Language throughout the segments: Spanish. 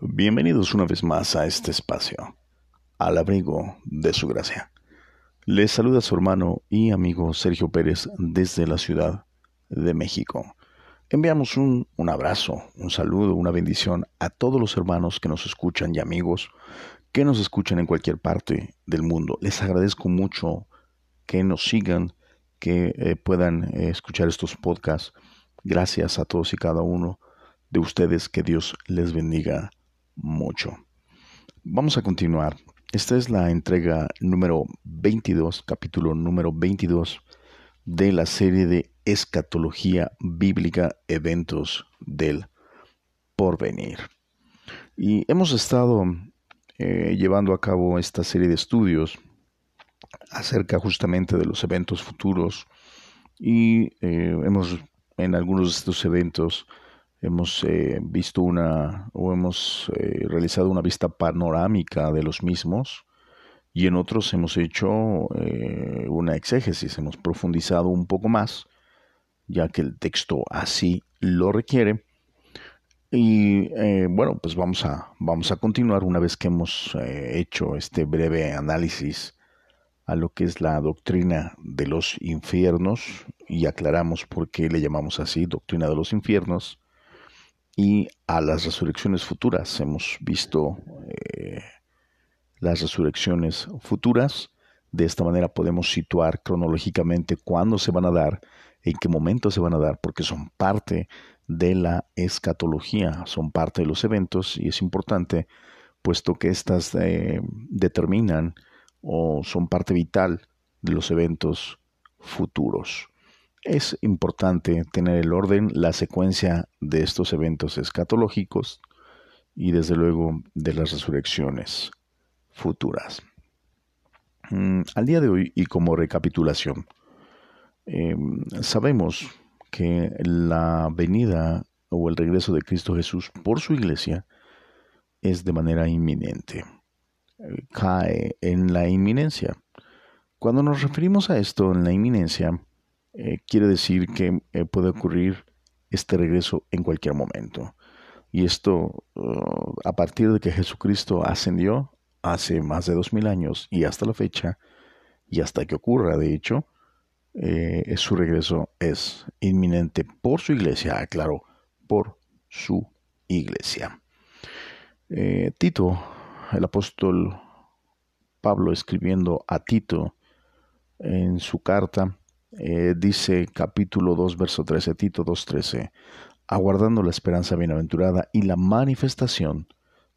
Bienvenidos una vez más a este espacio, al abrigo de su gracia. Les saluda su hermano y amigo Sergio Pérez desde la Ciudad de México. Enviamos un, un, abrazo, un saludo, una bendición a todos los hermanos que nos escuchan y amigos que nos escuchan en cualquier parte del mundo. Les agradezco mucho que nos sigan, que eh, puedan eh, escuchar estos podcasts. Gracias a todos y cada uno de ustedes. Que Dios les bendiga mucho. Vamos a continuar. Esta es la entrega número 22, capítulo número 22 de la serie de escatología bíblica, eventos del porvenir. Y hemos estado eh, llevando a cabo esta serie de estudios acerca justamente de los eventos futuros y eh, hemos en algunos de estos eventos hemos eh, visto una o hemos eh, realizado una vista panorámica de los mismos y en otros hemos hecho eh, una exégesis, hemos profundizado un poco más, ya que el texto así lo requiere. Y bueno, pues vamos a, vamos a continuar una vez que hemos hecho este breve análisis a lo que es la doctrina de los infiernos y aclaramos por qué le llamamos así doctrina de los infiernos y a las resurrecciones futuras. Hemos visto eh, las resurrecciones futuras. De esta manera podemos situar cronológicamente cuándo se van a dar, en qué momento se van a dar, porque son parte de la escatología, son parte de los eventos y es importante, puesto que éstas eh, determinan o son parte vital de los eventos futuros. Es importante tener el orden, la secuencia de estos eventos escatológicos y desde luego de las resurrecciones futuras. Mm, al día de hoy y como recapitulación, em, sabemos que la venida o el regreso de Cristo Jesús por su iglesia es de manera inminente, eh, cae en la inminencia. Cuando nos referimos a esto en la inminencia, eh, quiere decir que eh, puede ocurrir este regreso en cualquier momento. Y esto uh, a partir de que Jesucristo ascendió hace más de dos mil años y hasta la fecha, y hasta que ocurra, de hecho, eh, su regreso es inminente por su iglesia, aclaro, por su iglesia. Tito, el apóstol Pablo escribiendo a Tito en su carta, eh, dice capítulo 2, verso 13, Tito 2, 13, aguardando la esperanza bienaventurada y la manifestación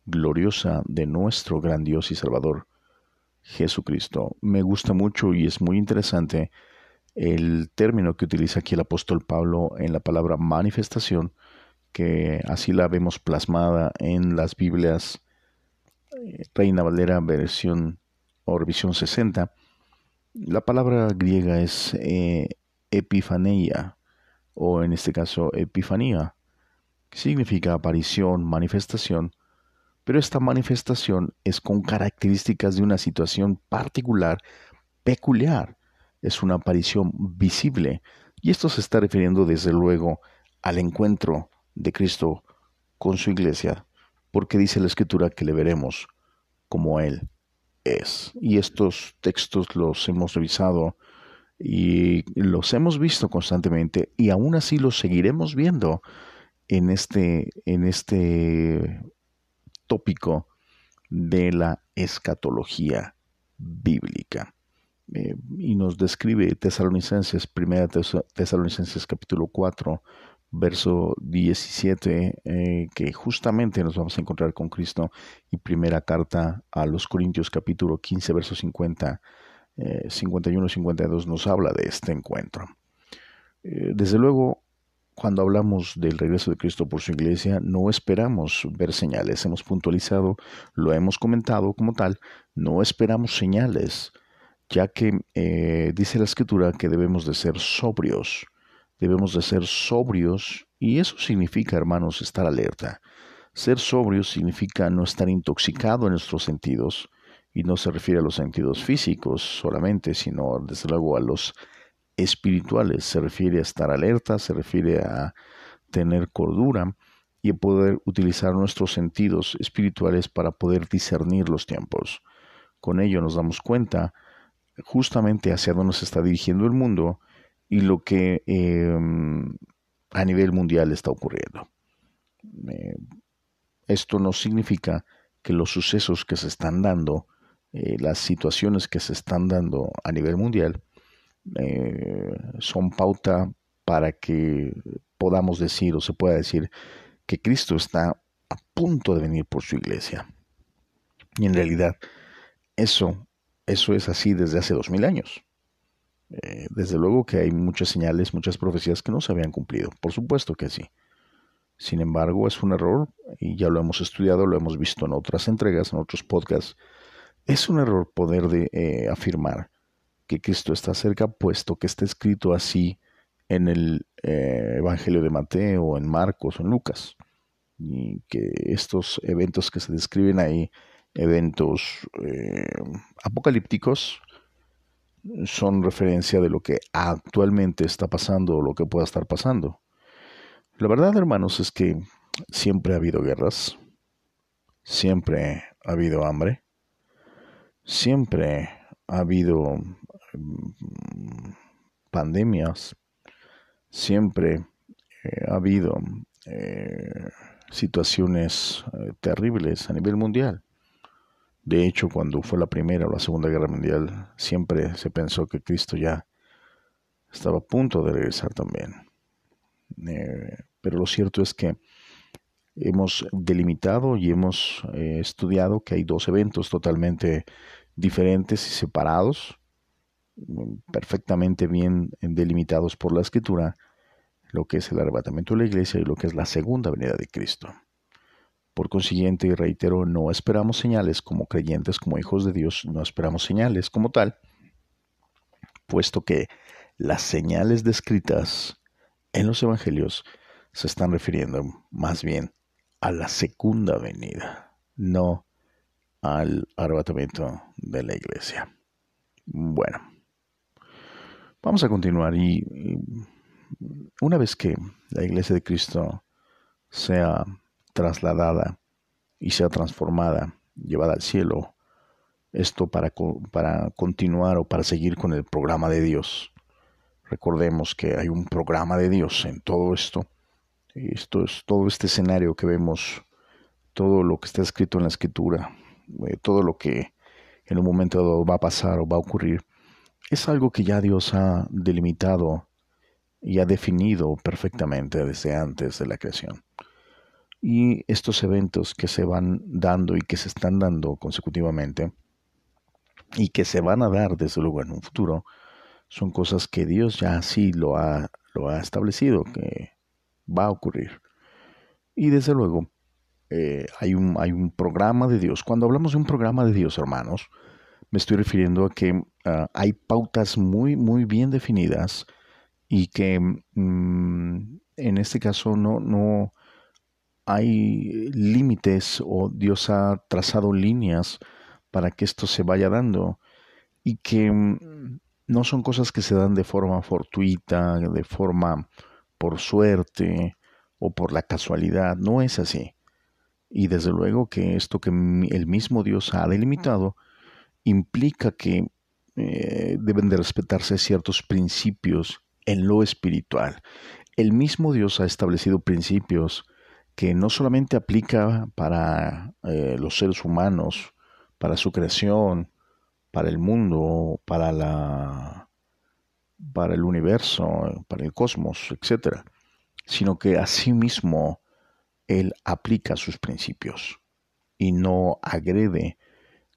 gloriosa de nuestro gran Dios y Salvador, Jesucristo. Me gusta mucho y es muy interesante el término que utiliza aquí el apóstol Pablo en la palabra manifestación, que así la vemos plasmada en las Biblias eh, Reina Valera versión o revisión 60 la palabra griega es eh, epifaneia, o en este caso epifanía, que significa aparición, manifestación, pero esta manifestación es con características de una situación particular, peculiar. Es una aparición visible, y esto se está refiriendo desde luego al encuentro de Cristo con su iglesia, porque dice la escritura que le veremos como Él es. Y estos textos los hemos revisado y los hemos visto constantemente y aún así los seguiremos viendo en este, en este tópico de la escatología bíblica. Eh, y nos describe Tesalonicenses, primera Tesalonicenses capítulo 4, verso 17, eh, que justamente nos vamos a encontrar con Cristo, y primera carta a los Corintios capítulo 15, verso 50, 51 52 nos habla de este encuentro. Eh, desde luego, cuando hablamos del regreso de Cristo por su iglesia, no esperamos ver señales. Hemos puntualizado, lo hemos comentado como tal, no esperamos señales, ya que eh, dice la escritura que debemos de ser sobrios debemos de ser sobrios y eso significa, hermanos, estar alerta. Ser sobrio significa no estar intoxicado en nuestros sentidos y no se refiere a los sentidos físicos solamente, sino desde luego a los espirituales. Se refiere a estar alerta, se refiere a tener cordura y poder utilizar nuestros sentidos espirituales para poder discernir los tiempos. Con ello nos damos cuenta justamente hacia dónde se está dirigiendo el mundo y lo que em, a nivel mundial está ocurriendo. Esto no significa que los sucesos que se están dando, eh, las situaciones que se están dando a nivel mundial, eh, son pauta para que podamos decir o se pueda decir que Cristo está a punto de venir por su iglesia. Y en realidad eso, eso es así desde hace dos mil años. Eh, desde luego que hay muchas señales, muchas profecías que no se habían cumplido. Por supuesto que sí. Sin embargo, es un error, y ya lo hemos estudiado, lo hemos visto en otras entregas, en otros podcasts. Es un error poder de, eh, afirmar que Cristo está cerca, puesto que está escrito así en el eh, Evangelio de Mateo, en Marcos o en Lucas. Y que estos eventos que se describen ahí, eventos apocalípticos, son referencia de lo que actualmente está pasando o lo que pueda estar pasando. La verdad, hermanos, es que siempre ha habido guerras, siempre ha habido hambre, siempre ha habido mm, pandemias, siempre eh, ha habido eh, situaciones eh, terribles a nivel mundial. De hecho, cuando fue la Primera o la Segunda Guerra Mundial, siempre se pensó que Cristo ya estaba a punto de regresar también. pero lo cierto es que hemos delimitado y hemos estudiado que hay dos eventos totalmente diferentes y separados perfectamente bien delimitados por la escritura lo que es el arrebatamiento de la iglesia y lo que es la segunda venida de Cristo. Por consiguiente, y reitero, no esperamos señales como creyentes, como hijos de Dios, no esperamos señales como tal, puesto que las señales descritas en los evangelios se están refiriendo más bien a la segunda venida, no al arrebatamiento de la iglesia. Bueno, Vamos a continuar y, una vez que la iglesia de Cristo sea trasladada y sea transformada, llevada al cielo, esto para, para continuar o para seguir con el programa de Dios. Recordemos que hay un programa de Dios en todo esto. Esto es todo este escenario que vemos, todo lo que está escrito en la escritura, eh, todo lo que en un momento dado va a pasar o va a ocurrir es algo que ya Dios ha delimitado y ha definido perfectamente desde antes de la creación. Y estos eventos que se van dando y que se están dando consecutivamente y que se van a dar desde luego en un futuro, son cosas que Dios ya así lo ha, lo ha establecido, que va a ocurrir. Y desde luego eh, hay, un, hay un programa de Dios. Cuando hablamos de un programa de Dios, hermanos, me estoy refiriendo a que ah, hay pautas muy, muy bien definidas y que mm, en este caso no, no hay límites o Dios ha trazado líneas para que esto se vaya dando y que mm, no son cosas que se dan de forma fortuita, de forma por suerte o por la casualidad, no es así. Y desde luego que esto que el mismo Dios ha delimitado, implica que eh, deben de respetarse ciertos principios en lo espiritual. El mismo Dios ha establecido principios que no solamente aplica para eh, los seres humanos, para su creación, para el mundo, para la para el universo, para el cosmos, etcétera, sino que asimismo él aplica sus principios y no agrede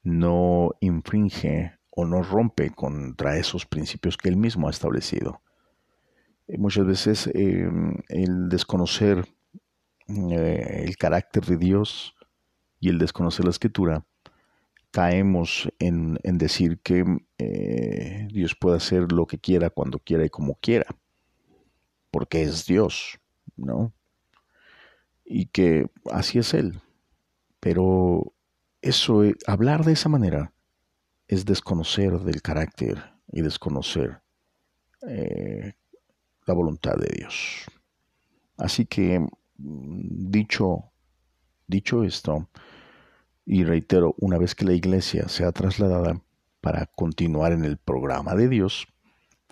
no infringe o no rompe contra esos principios que él mismo ha establecido. Muchas veces em, el desconocer eh, el carácter de Dios y el desconocer la escritura, caemos en, decir que eh, Dios puede hacer lo que quiera, cuando quiera y como quiera, porque es Dios, ¿no? Y que así es Él. Pero eso, eh, hablar de esa manera es desconocer del carácter y desconocer la voluntad de Dios. Así que dicho, dicho esto, y reitero, una vez que la iglesia sea trasladada para continuar en el programa de Dios,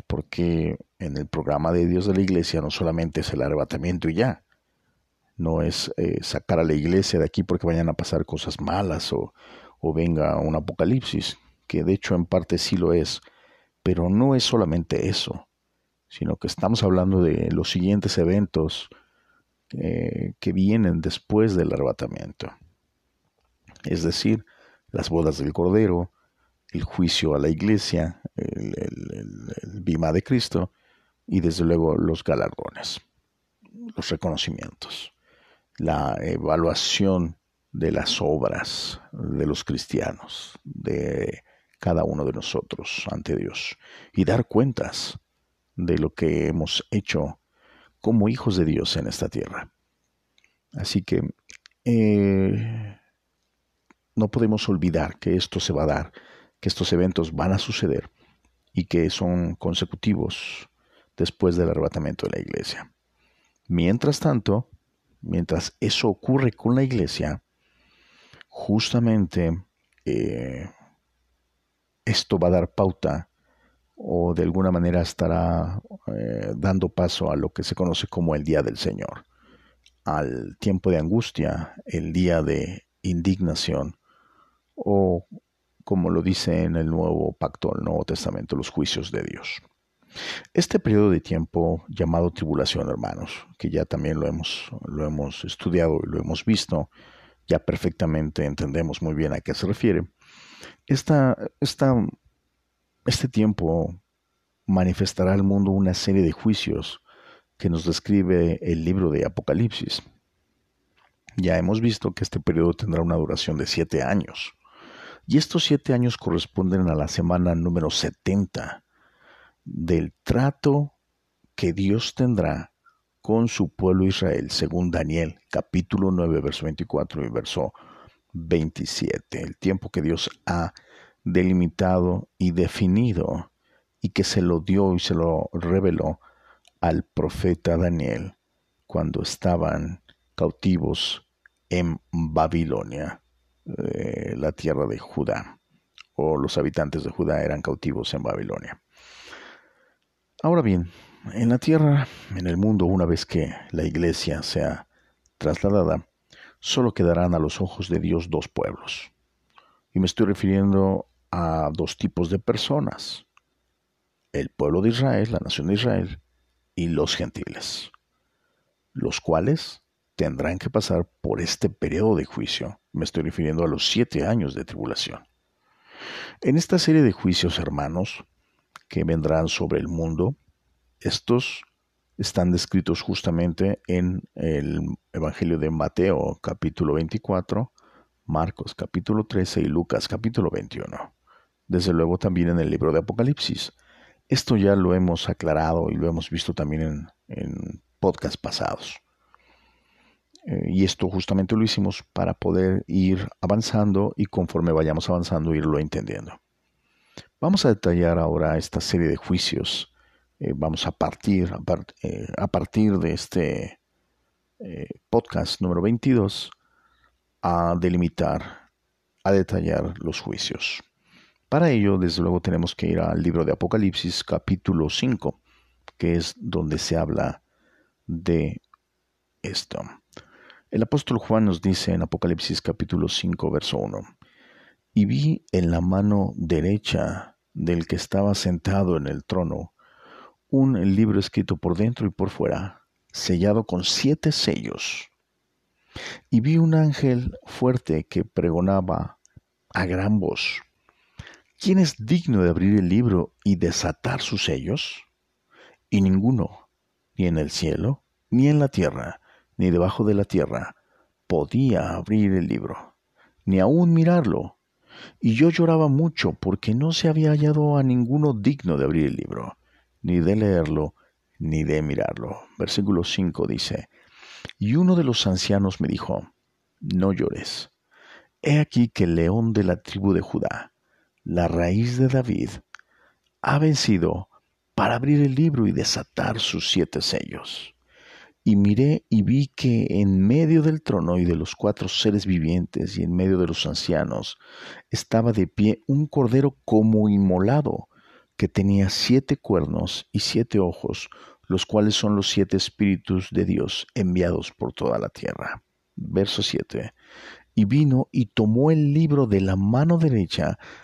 porque en el programa de Dios de la iglesia no solamente es el arrebatamiento y ya, no es eh, sacar a la iglesia de aquí porque vayan a pasar cosas malas o venga un apocalipsis, que de hecho en parte sí lo es, pero no es solamente eso, sino que estamos hablando de los siguientes eventos eh, que vienen después del arrebatamiento. Es decir, las bodas del Cordero, el juicio a la iglesia, el, el bima de Cristo y desde luego los galardones, los reconocimientos, la evaluación de las obras de los cristianos, de cada uno de nosotros ante Dios y dar cuentas de lo que hemos hecho como hijos de Dios en esta tierra. Así que eh, no podemos olvidar que esto se va a dar, que estos eventos van a suceder y que son consecutivos después del arrebatamiento de la iglesia. Mientras tanto, mientras eso ocurre con la iglesia, justamente eh, esto va a dar pauta o de alguna manera estará eh, dando paso a lo que se conoce como el día del Señor, al tiempo de angustia, el día de indignación o como lo dice en el Nuevo Pacto, el Nuevo Testamento, los juicios de Dios. Este periodo de tiempo llamado tribulación, hermanos, que ya también lo hemos, lo hemos estudiado y lo hemos visto, ya perfectamente entendemos muy bien a qué se refiere, esta, este tiempo manifestará al mundo una serie de juicios que nos describe el libro de Apocalipsis. Ya hemos visto que este periodo tendrá una duración de siete años. Y estos siete años corresponden a la semana número 70 del trato que Dios tendrá con su pueblo Israel, según Daniel, capítulo 9, verso 24 y verso 27, el tiempo que Dios ha delimitado y definido y que se lo dio y se lo reveló al profeta Daniel cuando estaban cautivos en Babilonia, eh, la tierra de Judá, o los habitantes de Judá eran cautivos en Babilonia. Ahora bien, en la tierra, en el mundo, una vez que la iglesia sea trasladada, solo quedarán a los ojos de Dios dos pueblos. Y me estoy refiriendo a dos tipos de personas. El pueblo de Israel, la nación de Israel, y los gentiles, los cuales tendrán que pasar por este periodo de juicio. Me estoy refiriendo a los siete años de tribulación. En esta serie de juicios, hermanos, que vendrán sobre el mundo, estos están descritos justamente en el Evangelio de Mateo capítulo 24, Marcos capítulo 13 y Lucas capítulo 21. Desde luego también en el libro de Apocalipsis. Esto ya lo hemos aclarado y lo hemos visto también en, podcasts pasados. Eh, y esto justamente lo hicimos para poder ir avanzando y conforme vayamos avanzando irlo entendiendo. Vamos a detallar ahora esta serie de juicios eh, vamos a partir, eh, a, partir de este eh, podcast número 22 a delimitar, a detallar los juicios. Para ello, desde luego, tenemos que ir al libro de Apocalipsis capítulo 5, que es donde se habla de esto. El apóstol Juan nos dice en Apocalipsis capítulo 5, verso 1, y vi en la mano derecha del que estaba sentado en el trono un libro escrito por dentro y por fuera, sellado con siete sellos. Y vi un ángel fuerte que pregonaba a gran voz, ¿quién es digno de abrir el libro y desatar sus sellos? Y ninguno, ni en el cielo, ni en la tierra, ni debajo de la tierra, podía abrir el libro, ni aun mirarlo. Y yo lloraba mucho porque no se había hallado a ninguno digno de abrir el libro ni de leerlo, ni de mirarlo. Versículo 5 dice, y uno de los ancianos me dijo, no llores. He aquí que el león de la tribu de Judá, la raíz de David, ha vencido para abrir el libro y desatar sus siete sellos. Y miré y vi que en medio del trono y de los cuatro seres vivientes y en medio de los ancianos estaba de pie un cordero como inmolado, que tenía siete cuernos y siete ojos, los cuales son los siete espíritus de Dios enviados por toda la tierra. Verso 7. Y vino y tomó el libro de la mano derecha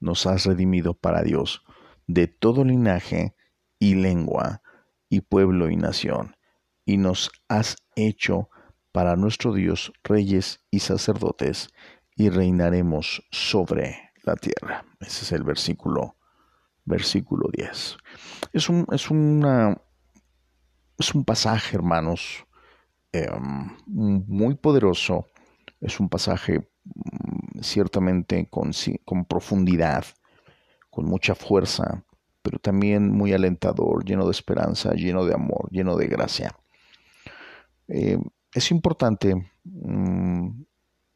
nos has redimido para Dios de todo linaje y lengua y pueblo y nación y nos has hecho para nuestro Dios reyes y sacerdotes, y reinaremos sobre la tierra. Ese es el versículo, versículo 10. Es un, es una, es un pasaje, hermanos, em, muy poderoso. Es un pasaje mm, ciertamente con, con profundidad, con mucha fuerza, pero también muy alentador, lleno de esperanza, lleno de amor, lleno de gracia. Eh, es importante mm,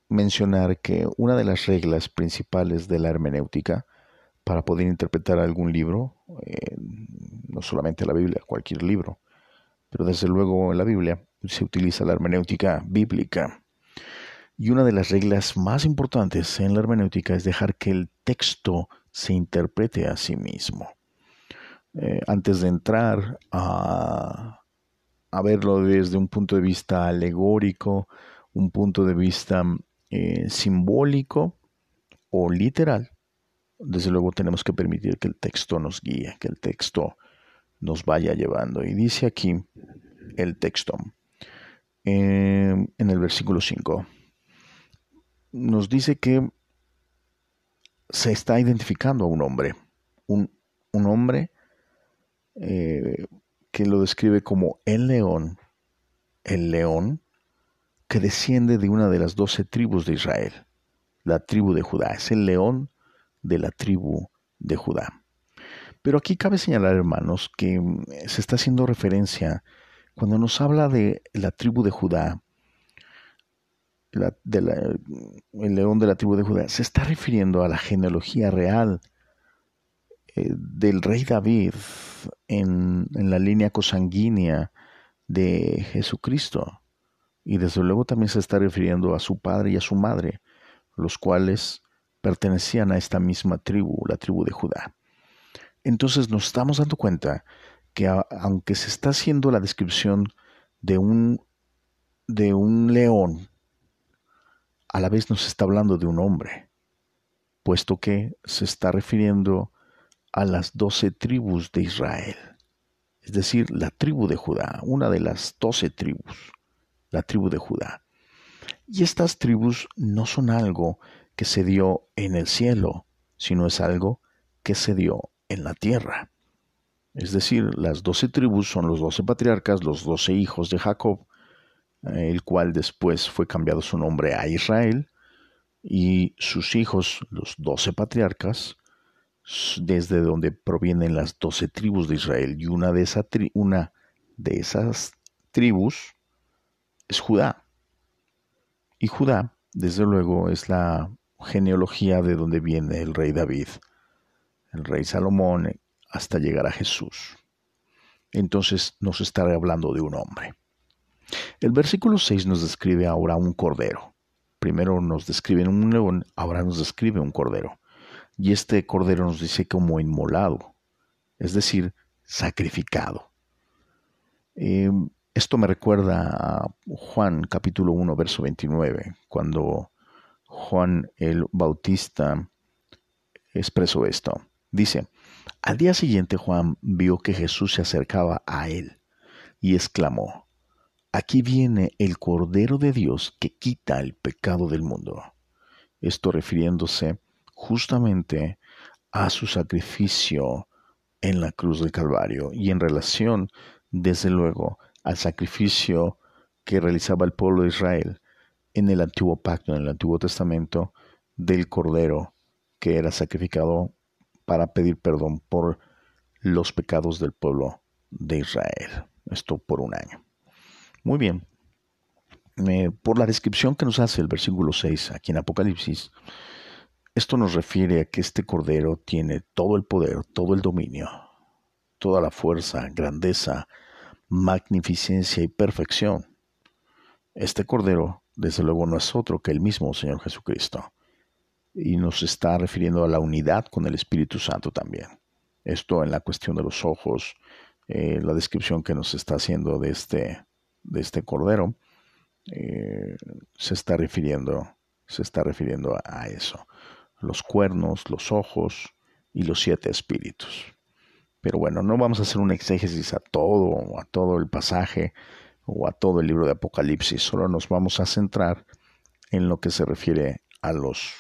mencionar que una de las reglas principales de la hermenéutica para poder interpretar algún libro, eh, no solamente la Biblia, cualquier libro, pero desde luego en la Biblia se utiliza la hermenéutica bíblica. Y una de las reglas más importantes en la hermenéutica es dejar que el texto se interprete a sí mismo. Eh, antes de entrar a verlo desde un punto de vista alegórico, un punto de vista eh, simbólico o literal, desde luego tenemos que permitir que el texto nos guíe, que el texto nos vaya llevando. Y dice aquí el texto em, en el versículo 5. Nos dice que se está identificando a un hombre, un, hombre eh, que lo describe como el león, el león que desciende de una de las doce tribus de Israel, la tribu de Judá, es el león de la tribu de Judá. Pero aquí cabe señalar, hermanos, que mm, se está haciendo referencia cuando nos habla de la tribu de Judá, el león de la tribu de Judá, se está refiriendo a la genealogía real eh, del rey David en, la línea cosanguínea de Jesucristo. Y desde luego también se está refiriendo a su padre y a su madre, los cuales pertenecían a esta misma tribu, la tribu de Judá. Entonces nos estamos dando cuenta que aunque se está haciendo la descripción de un, de un león, a la vez nos está hablando de un hombre, puesto que se está refiriendo a las doce tribus de Israel, es decir, la tribu de Judá, una de las doce tribus, la tribu de Judá. Y estas tribus no son algo que se dio en el cielo, sino es algo que se dio en la tierra. Es decir, las doce tribus son los doce patriarcas, los doce hijos de Jacob, el cual después fue cambiado su nombre a Israel, y sus hijos, los doce patriarcas, desde donde provienen las doce tribus de Israel y una de, una de esas tribus es Judá. Y Judá, desde luego, es la genealogía de donde viene el rey David, el rey Salomón, hasta llegar a Jesús. Entonces nos estará hablando de un hombre. El versículo 6 nos describe ahora un cordero. Primero nos describe un león, ahora nos describe un cordero. Y este cordero nos dice como inmolado, es decir, sacrificado. Em, esto me recuerda a Juan capítulo 1, verso 29, cuando Juan el Bautista expresó esto. Dice, al día siguiente Juan vio que Jesús se acercaba a él y exclamó, Aquí viene el Cordero de Dios que quita el pecado del mundo. Esto refiriéndose justamente a su sacrificio en la cruz del Calvario y en relación, desde luego, al sacrificio que realizaba el pueblo de Israel en el antiguo pacto, en el antiguo testamento, del cordero que era sacrificado para pedir perdón por los pecados del pueblo de Israel. Esto por un año. Muy bien. Eh, por la descripción que nos hace el versículo 6 aquí en Apocalipsis, esto nos refiere a que este cordero tiene todo el poder, todo el dominio, toda la fuerza, grandeza, magnificencia y perfección. Este cordero, desde luego, no es otro que el mismo Señor Jesucristo. Y nos está refiriendo a la unidad con el Espíritu Santo también. Esto en la cuestión de los ojos, eh, la descripción que nos está haciendo de este, de este cordero, eh, se está refiriendo, se está refiriendo a, eso. Los cuernos, los ojos y los siete espíritus. Pero bueno, no vamos a hacer un exégesis a todo, a todo el pasaje o a todo el libro de Apocalipsis, solo nos vamos a centrar en lo que se refiere a los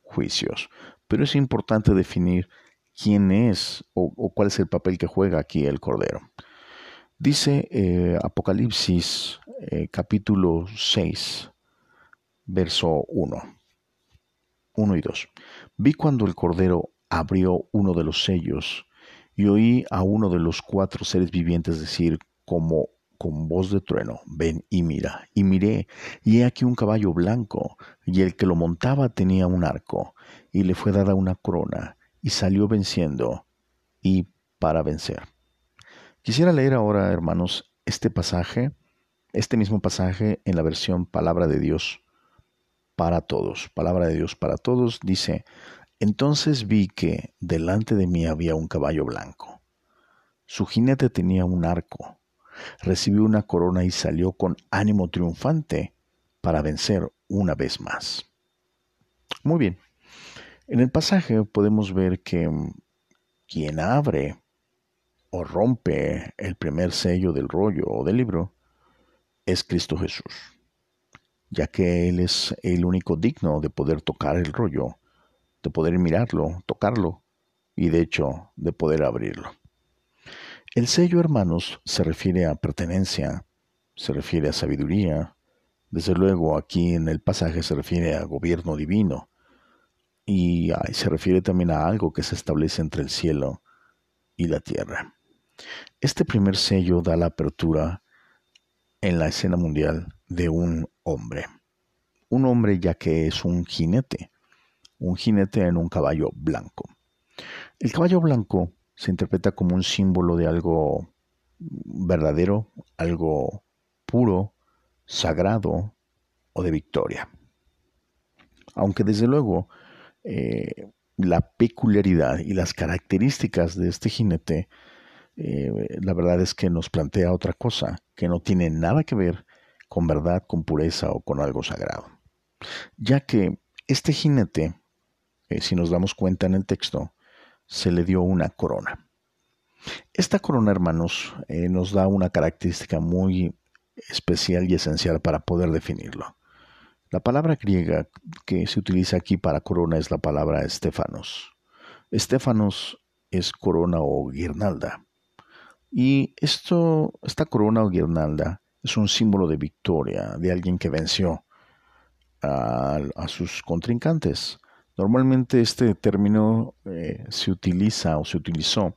juicios. Pero es importante definir quién es o, cuál es el papel que juega aquí el Cordero. Dice eh, Apocalipsis eh, capítulo 6, verso 1. 1 y 2. Vi cuando el Cordero abrió uno de los sellos y oí a uno de los cuatro seres vivientes decir como con voz de trueno, ven y mira. Y miré, y he aquí un caballo blanco, y el que lo montaba tenía un arco, y le fue dada una corona, y salió venciendo, y para vencer. Quisiera leer ahora, hermanos, este pasaje, este mismo pasaje en la versión Palabra de Dios para todos. Palabra de Dios para todos dice, entonces vi que delante de mí había un caballo blanco. Su jinete tenía un arco recibió una corona y salió con ánimo triunfante para vencer una vez más. Muy bien. En el pasaje podemos ver que mm, quien abre o rompe el primer sello del rollo o del libro es Cristo Jesús, ya que Él es el único digno de poder tocar el rollo, de poder mirarlo, tocarlo y de hecho de poder abrirlo. El sello, hermanos, se refiere a pertenencia, se refiere a sabiduría. Desde luego, aquí en el pasaje se refiere a gobierno divino y se refiere también a algo que se establece entre el cielo y la tierra. Este primer sello da la apertura en la escena mundial de un hombre. Un hombre ya que es un jinete, un jinete en un caballo blanco. El caballo blanco se interpreta como un símbolo de algo verdadero, algo puro, sagrado o de victoria. Aunque desde luego eh, la peculiaridad y las características de este jinete, eh, la verdad es que nos plantea otra cosa, que no tiene nada que ver con verdad, con pureza o con algo sagrado. Ya que este jinete, eh, si nos damos cuenta en el texto, se le dio una corona. Esta corona, hermanos, eh, nos da una característica muy especial y esencial para poder definirlo. La palabra griega que se utiliza aquí para corona es la palabra estefanos. Estefanos es corona o guirnalda. Y esto, esta corona o guirnalda es un símbolo de victoria, de alguien que venció a sus contrincantes. Normalmente este término eh, se utiliza o se utilizó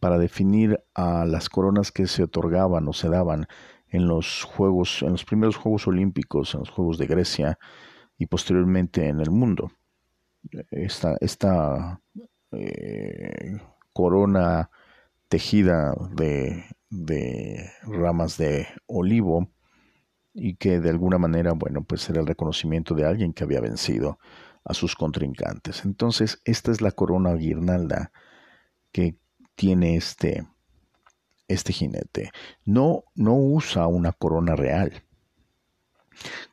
para definir a las coronas que se otorgaban o se daban en los juegos, en los primeros Juegos Olímpicos, en los Juegos de Grecia y posteriormente en el mundo. Esta, esta eh, corona tejida de, ramas de olivo y que de alguna manera, bueno, pues era el reconocimiento de alguien que había vencido a sus contrincantes. Entonces, esta es la corona guirnalda que tiene este, este jinete. No, no usa una corona real.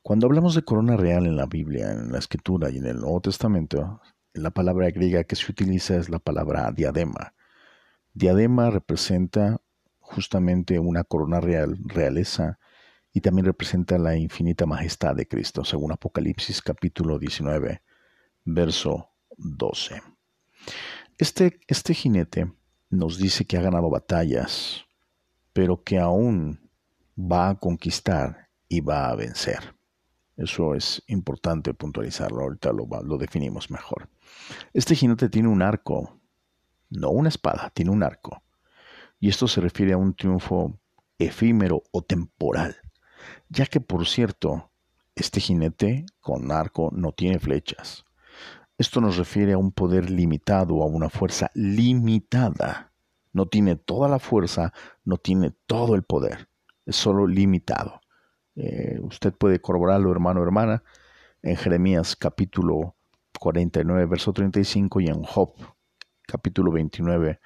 Cuando hablamos de corona real en la Biblia, en la Escritura y en el Nuevo Testamento, la palabra griega que se utiliza es la palabra diadema. Diadema representa justamente una corona real, realeza, y también representa la infinita majestad de Cristo, según Apocalipsis capítulo 19, verso 12. Este, este jinete nos dice que ha ganado batallas, pero que aún va a conquistar y va a vencer. Eso es importante puntualizarlo, ahorita lo, lo definimos mejor. Este jinete tiene un arco, no una espada, tiene un arco. Y esto se refiere a un triunfo efímero o temporal, ya que por cierto, este jinete con arco no tiene flechas. Esto nos refiere a un poder limitado, a una fuerza limitada. No tiene toda la fuerza, no tiene todo el poder, es solo limitado. Eh, usted puede corroborarlo, hermano o hermana, en Jeremías capítulo 49, verso 35 y en Job capítulo 29,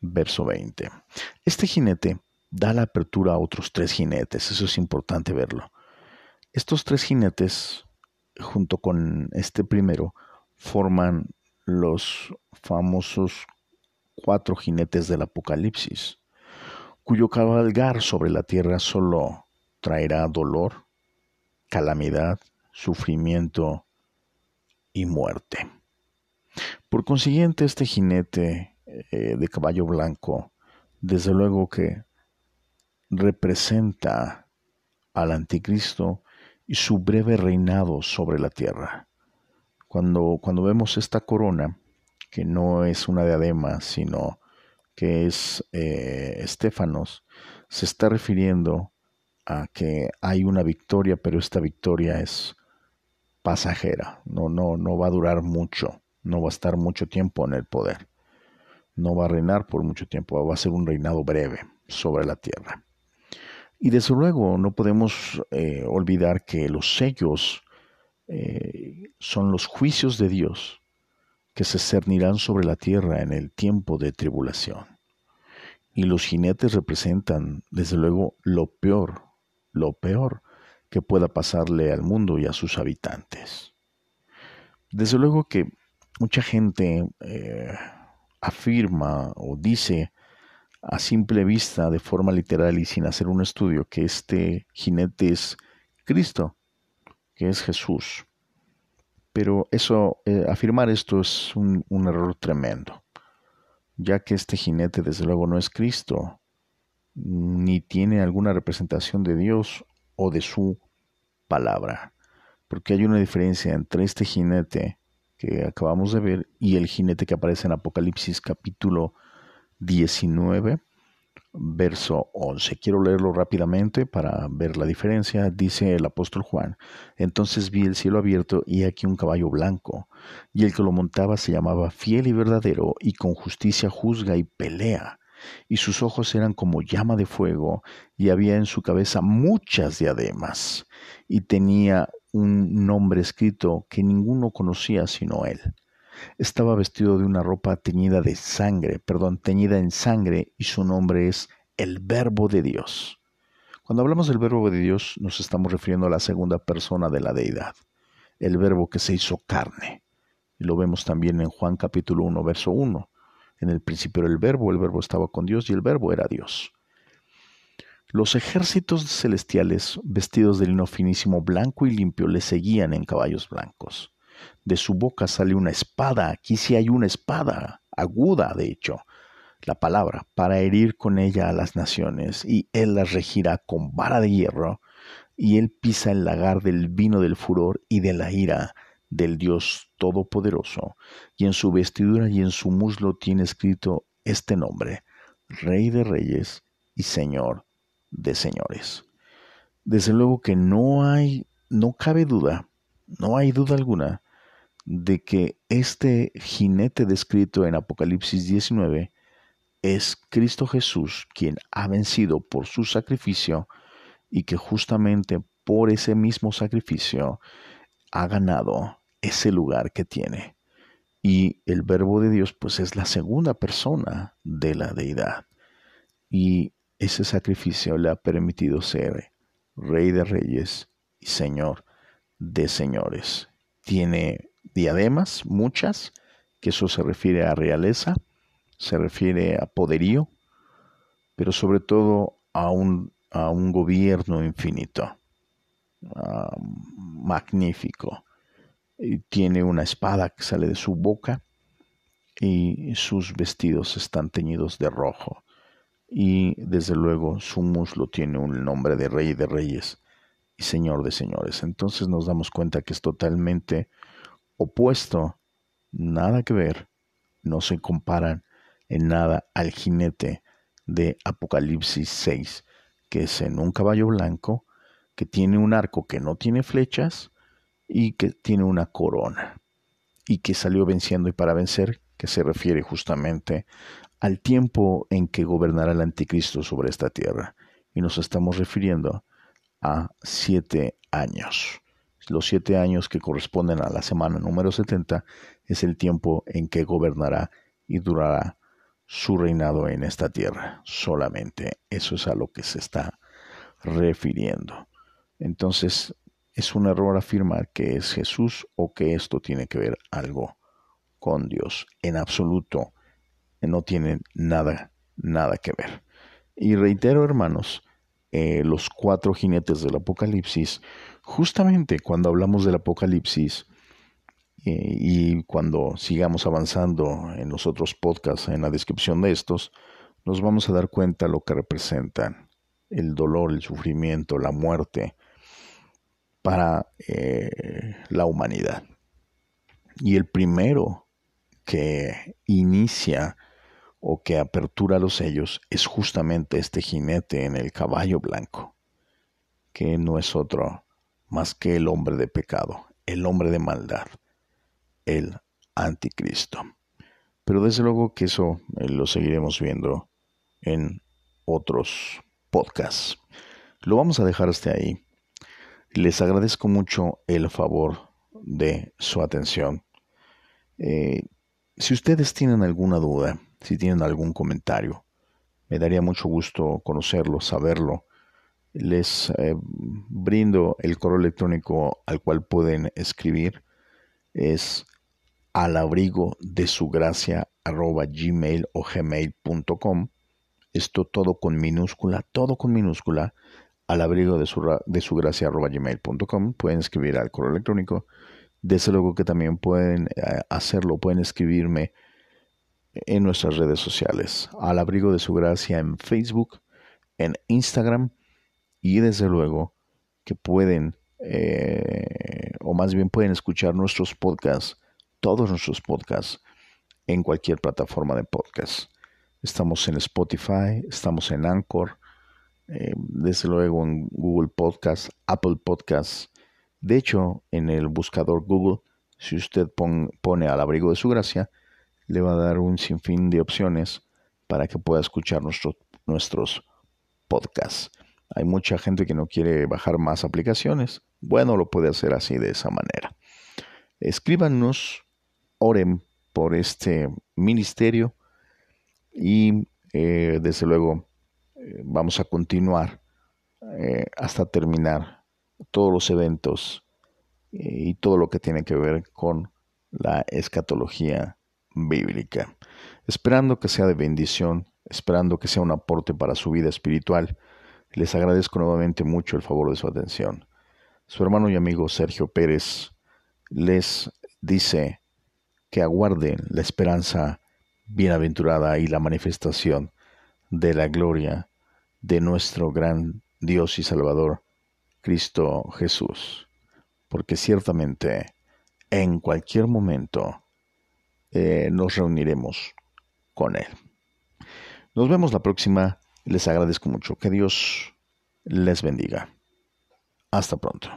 verso 20. Este jinete da la apertura a otros tres jinetes, eso es importante verlo. Estos tres jinetes, junto con este primero, forman los famosos cuatro jinetes del Apocalipsis, cuyo cabalgar sobre la tierra solo traerá dolor, calamidad, sufrimiento y muerte. Por consiguiente, este jinete eh, de caballo blanco, desde luego que representa al anticristo y su breve reinado sobre la tierra. Cuando, cuando vemos esta corona, que no es una diadema, sino que es eh, Estefanos, se está refiriendo a que hay una victoria, pero esta victoria es pasajera, no, no, no va a durar mucho, no va a estar mucho tiempo en el poder, no va a reinar por mucho tiempo, va a ser un reinado breve sobre la tierra. Y desde luego no podemos eh, olvidar que los sellos eh, son los juicios de Dios que se cernirán sobre la tierra en el tiempo de tribulación. Y los jinetes representan, desde luego, lo peor, lo peor que pueda pasarle al mundo y a sus habitantes. Desde luego que mucha gente eh, afirma o dice a simple vista, de forma literal y sin hacer un estudio, que este jinete es Cristo, que es Jesús. Pero eso, eh, afirmar esto es un, un error tremendo, ya que este jinete desde luego no es Cristo, ni tiene alguna representación de Dios o de su palabra, porque hay una diferencia entre este jinete que acabamos de ver y el jinete que aparece en Apocalipsis capítulo 19, verso 11. Quiero leerlo rápidamente para ver la diferencia. Dice el apóstol Juan, entonces vi el cielo abierto y aquí un caballo blanco, y el que lo montaba se llamaba fiel y verdadero, y con justicia juzga y pelea. Y sus ojos eran como llama de fuego, y había en su cabeza muchas diademas, y tenía un nombre escrito que ninguno conocía sino él estaba vestido de una ropa teñida de sangre, perdón, teñida en sangre, y su nombre es el Verbo de Dios. Cuando hablamos del Verbo de Dios, nos estamos refiriendo a la segunda persona de la deidad, el Verbo que se hizo carne. Y lo vemos también en Juan capítulo 1, verso 1. En el principio era el Verbo, el Verbo estaba con Dios y el Verbo era Dios. Los ejércitos celestiales, vestidos de lino finísimo blanco y limpio, le seguían en caballos blancos. De su boca sale una espada. Aquí sí hay una espada, aguda de hecho, la palabra, para herir con ella a las naciones, y él las regirá con vara de hierro, y él pisa el lagar del vino del furor y de la ira del Dios Todopoderoso, y en su vestidura y en su muslo tiene escrito este nombre, Rey de Reyes y Señor de Señores. Desde luego que no hay, no cabe duda, no hay duda alguna de que este jinete descrito en Apocalipsis 19 es Cristo Jesús quien ha vencido por su sacrificio y que justamente por ese mismo sacrificio ha ganado ese lugar que tiene. Y el verbo de Dios pues es la segunda persona de la deidad. Y ese sacrificio le ha permitido ser rey de reyes y señor de señores. Tiene diademas, muchas, que eso se refiere a realeza, se refiere a poderío, pero sobre todo a un, a un gobierno infinito, magnífico. Y tiene una espada que sale de su boca y sus vestidos están teñidos de rojo. Y desde luego su muslo tiene un nombre de rey de reyes y Señor de señores. Entonces nos damos cuenta que es totalmente opuesto, nada que ver, no se comparan en nada al jinete de Apocalipsis 6, que es en un caballo blanco, que tiene un arco que no tiene flechas y que tiene una corona, y que salió venciendo y para vencer, que se refiere justamente al tiempo en que gobernará el anticristo sobre esta tierra. Y nos estamos refiriendo a siete años. Los siete años que corresponden a la semana número 70 es el tiempo en que gobernará y durará su reinado en esta tierra. Solamente eso es a lo que se está refiriendo. Entonces, es un error afirmar que es Jesús o que esto tiene que ver algo con Dios. En absoluto, no tiene nada, nada que ver. Y reitero, hermanos, eh, los cuatro jinetes del Apocalipsis, justamente cuando hablamos del Apocalipsis eh, y cuando sigamos avanzando en los otros podcasts, en la descripción de estos, nos vamos a dar cuenta lo que representan el dolor, el sufrimiento, la muerte para eh, la humanidad. Y el primero que inicia o que apertura los sellos es justamente este jinete en el caballo blanco, que no es otro más que el hombre de pecado, el hombre de maldad, el anticristo. Pero desde luego que eso eh, lo seguiremos viendo en otros podcasts. Lo vamos a dejar hasta ahí. Les agradezco mucho el favor de su atención. Eh, si ustedes tienen alguna duda, si tienen algún comentario. Me daría mucho gusto conocerlo, saberlo. Les eh, brindo el correo electrónico al cual pueden escribir. Es al de su gracia gmail o gmail.com. Esto todo con minúscula, todo con minúscula, al abrigo de su, de su gracia arroba gmail.com. Pueden escribir al correo electrónico. Desde luego que también pueden eh, hacerlo, pueden escribirme en nuestras redes sociales, al abrigo de su gracia en Facebook, en Instagram y desde luego que pueden, eh, o más bien pueden escuchar nuestros podcasts, todos nuestros podcasts, en cualquier plataforma de podcast. Estamos en Spotify, estamos en Anchor, eh, desde luego en Google Podcast, Apple Podcasts. De hecho, en el buscador Google, si usted pone al abrigo de su gracia, le va a dar un sinfín de opciones para que pueda escuchar nuestros podcasts. Hay mucha gente que no quiere bajar más aplicaciones. Bueno, lo puede hacer así de esa manera. Escríbanos, oren por este ministerio y eh, desde luego eh, vamos a continuar eh, hasta terminar todos los eventos y todo lo que tiene que ver con la escatología bíblica, esperando que sea de bendición, esperando que sea un aporte para su vida espiritual. Les agradezco nuevamente mucho el favor de su atención. Su hermano y amigo Sergio Pérez les dice que aguarden la esperanza bienaventurada y la manifestación de la gloria de nuestro gran Dios y Salvador, Cristo Jesús, porque ciertamente en cualquier momento eh, nos reuniremos con Él. Nos vemos la próxima. Les agradezco mucho. Que Dios les bendiga. Hasta pronto.